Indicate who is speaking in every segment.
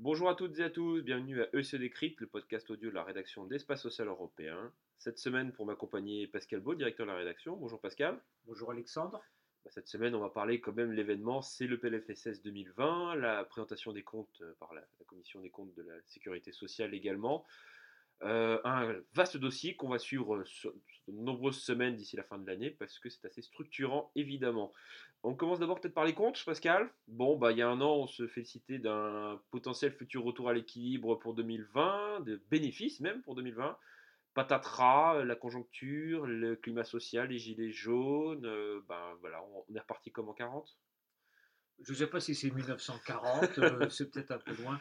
Speaker 1: Bonjour à toutes et à tous, bienvenue à EC Décrypte, le podcast audio de la rédaction d'Espace Social Européen. Cette semaine, pour m'accompagner, Pascal Beau, directeur de la rédaction. Bonjour Pascal.
Speaker 2: Bonjour Alexandre.
Speaker 1: Bah, cette semaine, on va parler quand même de l'événement, c'est le PLFSS 2020, la présentation des comptes euh, par la, Commission des comptes de la Sécurité sociale également. Euh, un vaste dossier qu'on va suivre sur, de nombreuses semaines d'ici la fin de l'année parce que c'est assez structurant évidemment. On commence d'abord peut-être par les comptes, Pascal. Bon, bah, il y a un an, on se félicitait d'un potentiel futur retour à l'équilibre pour 2020, de bénéfices même pour 2020 patatras, la conjoncture, le climat social, les gilets jaunes, euh, ben voilà, on, est reparti comme en 40
Speaker 2: Je ne sais pas si c'est 1940, euh, c'est peut-être un peu loin.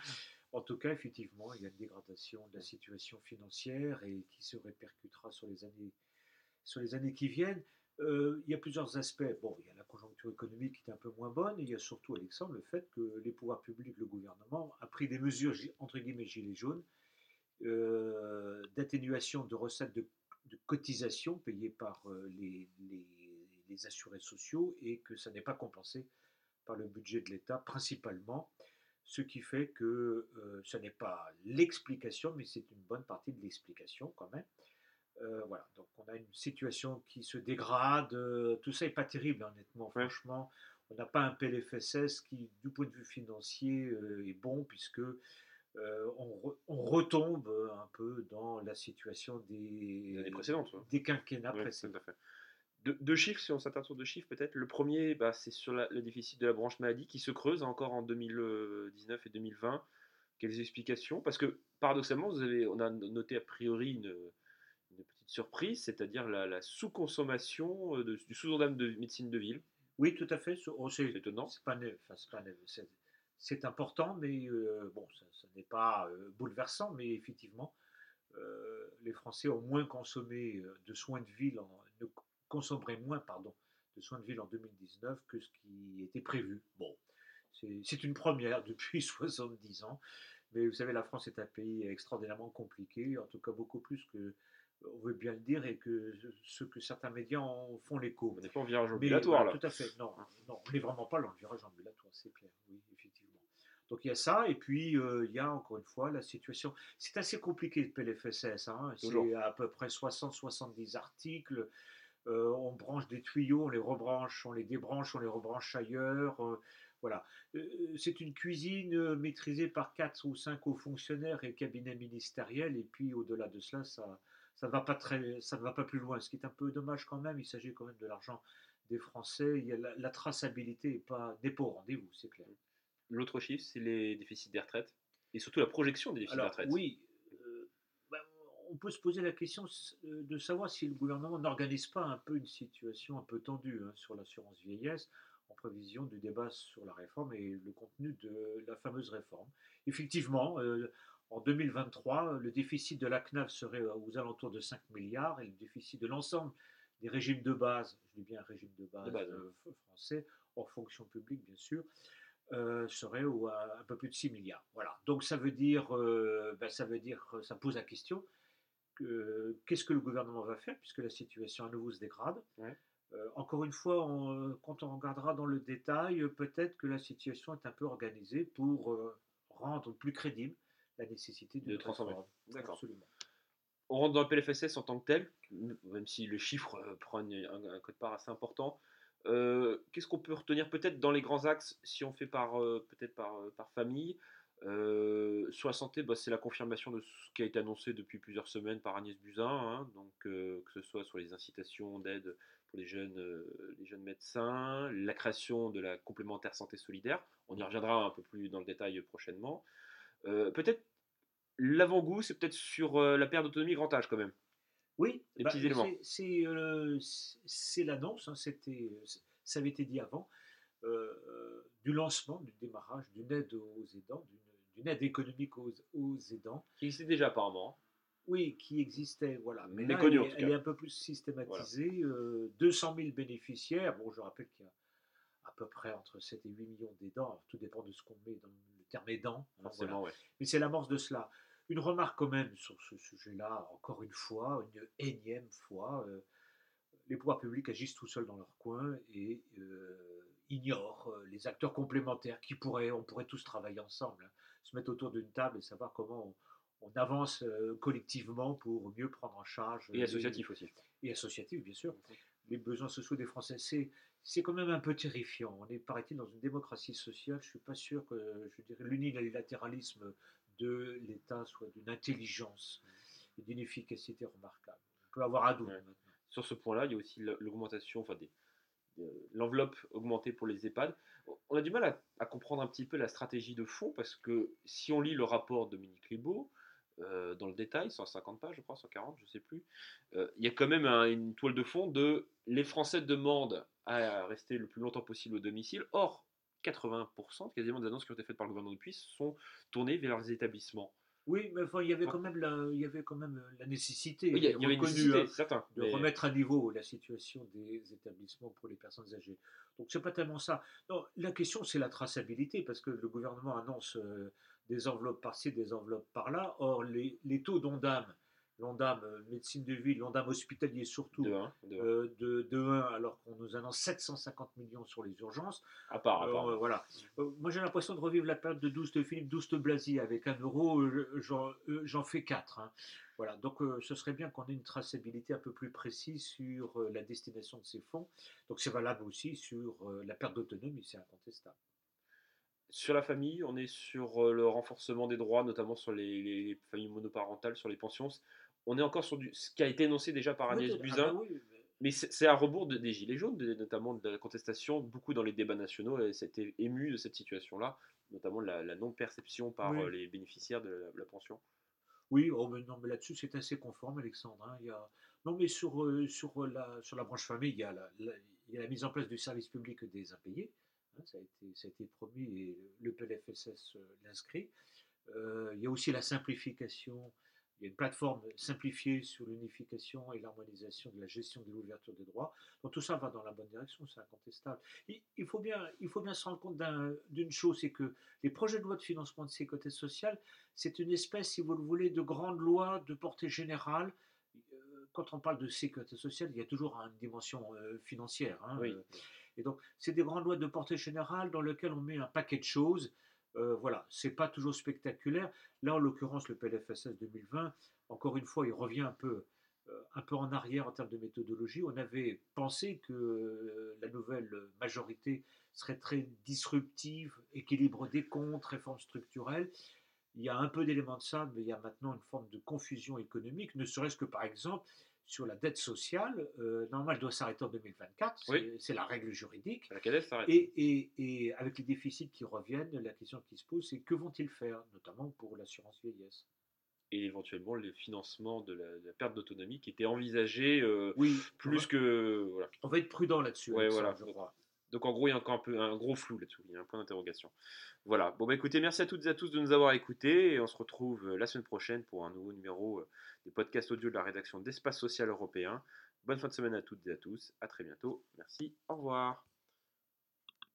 Speaker 2: En tout cas, effectivement, il y a une dégradation de la situation financière et qui se répercutera sur les années, sur les années qui viennent. Euh, il y a plusieurs aspects. Bon, il y a la conjoncture économique qui est un peu moins bonne, et il y a surtout, Alexandre, le fait que les pouvoirs publics, le gouvernement, a pris des mesures, entre guillemets, gilets jaunes, euh, d'atténuation de recettes de, cotisation payées par euh, les, assurés sociaux et que ça n'est pas compensé par le budget de l'État principalement, ce qui fait que euh, ce n'est pas l'explication, mais c'est une bonne partie de l'explication quand même. voilà, donc on a une situation qui se dégrade, tout ça n'est pas terrible honnêtement, franchement. On n'a pas un PLFSS qui, du point de vue financier, est bon puisque euh, on, retombe un peu dans la situation des,
Speaker 1: précédentes,
Speaker 2: des quinquennats précédents.
Speaker 1: Deux chiffres, si on s'attarde sur deux chiffres peut-être. Le premier, bah, c'est sur le déficit de la branche maladie qui se creuse encore en 2019 et 2020. Quelles explications? Parce que paradoxalement, vous avez, on a noté a priori une, petite surprise, c'est-à-dire la, sous-consommation euh, du sous-ordre de médecine de ville.
Speaker 2: Oui, tout à fait.
Speaker 1: Oh, c'est étonnant.
Speaker 2: C'est pas, pas, c'est important, mais euh, bon, ça, n'est pas euh, bouleversant, mais effectivement, euh, les Français ont moins consommé de soins de ville, en, ne consommeraient moins, pardon, de soins de ville en 2019 que ce qui était prévu. Bon, c'est une première depuis 70 ans, mais vous savez, la France est un pays extraordinairement compliqué, en tout cas beaucoup plus que on veut bien le dire, et que ce que certains médias en font l'écho.
Speaker 1: On n'est pas en virage ambulatoire, là.
Speaker 2: Tout à fait, non, non on n'est vraiment pas dans le virage ambulatoire, c'est clair, oui, effectivement. Donc il y a ça, et puis euh, il y a encore une fois la situation. C'est assez compliqué le PLFSS, hein. c'est à peu près 60-70 articles. Euh, on branche des tuyaux, on les rebranche, on les débranche, on les rebranche ailleurs. Euh, voilà. c'est une cuisine maîtrisée par 4 ou 5 hauts fonctionnaires et cabinets ministériels, et puis au-delà de cela, ça, ça ne va pas très, ça ne va pas plus loin. Ce qui est un peu dommage quand même. Il s'agit quand même de l'argent des Français. Il y a la, traçabilité n'est pas, pas au rendez-vous, c'est clair.
Speaker 1: L'autre chiffre, c'est les déficits des retraites et surtout la projection des déficits des retraites.
Speaker 2: Oui, euh, on peut se poser la question euh, de savoir si le gouvernement n'organise pas un peu une situation un peu tendue hein, sur l'assurance vieillesse en prévision du débat sur la réforme et le contenu de la fameuse réforme. Effectivement, euh, en 2023, le déficit de la CNAV serait aux alentours de 5 milliards et le déficit de l'ensemble des régimes de base, je dis bien régime de base, français, hors fonction publique bien sûr, euh, serait à un peu plus de 6 milliards. Voilà. Donc ça veut dire, euh, ben, ça veut dire, ça pose la question qu'est-ce que le gouvernement va faire puisque la situation à nouveau se dégrade. Euh, encore une fois, quand on regardera dans le détail, peut-être que la situation est un peu organisée pour rendre plus crédible la nécessité de, transformer.
Speaker 1: D'accord. Absolument. On rentre dans le PLFSS en tant que tel, même si le chiffre prend un, un code part assez important. Euh, qu'est-ce qu'on peut retenir peut-être dans les grands axes si on fait par euh, peut-être par, euh, par famille? La santé, bah, c'est la confirmation de ce qui a été annoncé depuis plusieurs semaines par Agnès Buzyn, hein, donc que ce soit sur les incitations d'aide pour les jeunes, les jeunes médecins, la création de la complémentaire santé solidaire. On y reviendra un peu plus dans le détail prochainement. peut-être l'avant-goût, c'est peut-être sur la perte d'autonomie grand âge quand même.
Speaker 2: Oui, bah, euh, c'est l'annonce, hein, ça avait été dit avant, euh, du lancement, du démarrage d'une aide aux aidants, d'une aide économique aux, aidants.
Speaker 1: Qui existait déjà apparemment.
Speaker 2: Oui, qui existait, voilà. Mais là, elle, est un peu plus systématisée. 200 000 euh, bénéficiaires. Bon, je rappelle qu'il y a à peu près entre 7 et 8 millions d'aidants. Tout dépend de ce qu'on met dans le terme aidant. Mais c'est l'amorce de cela. Une remarque quand même sur ce sujet-là, encore une fois, une énième fois, euh, les pouvoirs publics agissent tout seuls dans leur coin et ignorent les acteurs complémentaires qui pourraient, on pourrait tous travailler ensemble, hein. Se mettre autour d'une table et savoir comment on, avance collectivement pour mieux prendre en charge.
Speaker 1: Et associatif aussi.
Speaker 2: Et associatif, bien sûr. Les besoins sociaux des Français, c'est c'est quand même un peu terrifiant. On est, paraît-il, dans une démocratie sociale. Je ne suis pas sûr que je dirais, l'unilatéralisme de l'État soit d'une intelligence et d'une efficacité remarquable. On peut avoir un doute.
Speaker 1: Sur ce point-là, il y a aussi l'augmentation, enfin l'enveloppe augmentée pour les EHPAD. On a du mal à, comprendre un petit peu la stratégie de fond parce que si on lit le rapport de Dominique Libaud, euh, dans le détail, 150 pages, je crois, 140, je ne sais plus, euh, il y a quand même une toile de fond de les Français demandent à rester le plus longtemps possible au domicile. Or, 80% quasiment des annonces qui ont été faites par le gouvernement depuis sont tournées vers leurs établissements.
Speaker 2: Oui, mais enfin, il y avait quand même la, il y avait quand même la nécessité,
Speaker 1: il y, avait une nécessité hein, certain,
Speaker 2: de remettre à niveau la situation des établissements pour les personnes âgées. Donc c'est pas tellement ça. Non, la question c'est la traçabilité parce que le gouvernement annonce euh, des enveloppes par-ci, des enveloppes par-là. Or les, les taux d'ondame l'ONDAM euh, médecine de ville, l'ONDAM hospitalier surtout, de 1, de, 1. Euh, alors qu'on nous annonce 750 millions sur les urgences.
Speaker 1: À part, à part.
Speaker 2: Euh, voilà. moi j'ai l'impression de revivre la période de Douste Philippe Douste Blasi avec un euro, j'en fais 4. Hein. Voilà, donc ce serait bien qu'on ait une traçabilité un peu plus précise sur la destination de ces fonds. Donc c'est valable aussi sur la perte d'autonomie, c'est incontestable.
Speaker 1: Sur la famille, on est sur le renforcement des droits, notamment sur les, les familles monoparentales, sur les pensions on est encore sur du, ce qui a été énoncé déjà par Agnès ah Buzyn. Bah mais c'est à rebours des Gilets jaunes, notamment de la contestation. Beaucoup dans les débats nationaux s'étaient émus de cette situation-là, notamment la, la non-perception par euh, les bénéficiaires de la, pension.
Speaker 2: Oui, oh, mais non, mais là-dessus c'est assez conforme, Alexandre. Hein. Il y a... Non, mais sur, euh, sur, la, sur la branche famille, il y, a la, il y a la mise en place du service public des impayés. Hein, ça, a été, ça a été promis et le PLFSS euh, l'inscrit. il y a aussi la simplification il y a une plateforme simplifiée sur l'unification et l'harmonisation de la gestion de l'ouverture des droits. Donc tout ça va dans la bonne direction, c'est incontestable. Il, faut bien, il faut bien se rendre compte d'une chose, c'est que les projets de loi de financement de sécurité sociale, c'est une espèce, si vous le voulez, de grande loi de portée générale. Euh, quand on parle de sécurité sociale, il y a toujours une dimension euh, financière. Hein, euh. et donc, c'est des grandes lois de portée générale dans lesquelles on met un paquet de choses euh, voilà, c'est pas toujours spectaculaire. Là, en l'occurrence, le PLFSS 2020, encore une fois, il revient un peu, euh, un peu en arrière en termes de méthodologie. On avait pensé que euh, la nouvelle majorité serait très disruptive, équilibre des comptes, réforme structurelle. Il y a un peu d'éléments de ça, mais il y a maintenant une forme de confusion économique, ne serait-ce que par exemple sur la dette sociale, euh, normalement, elle doit s'arrêter en 2024. C'est la règle juridique. Et, et, et, avec les déficits qui reviennent, la question qui se pose, c'est que vont-ils faire, notamment pour l'assurance vieillesse?
Speaker 1: Et éventuellement le financement de la, perte d'autonomie qui était envisagé euh, oui, plus que. Voilà.
Speaker 2: On va être prudent là-dessus.
Speaker 1: Ouais, voilà. Je crois. Donc en gros, il y a encore un, peu, un gros flou là-dessus, il y a un point d'interrogation. Voilà, bon bah écoutez, merci à toutes et à tous de nous avoir écoutés et on se retrouve euh, la semaine prochaine pour un nouveau numéro euh, des podcasts audio de la rédaction d'Espace Social Européen. Bonne fin de semaine à toutes et à tous, à très bientôt, merci, au revoir.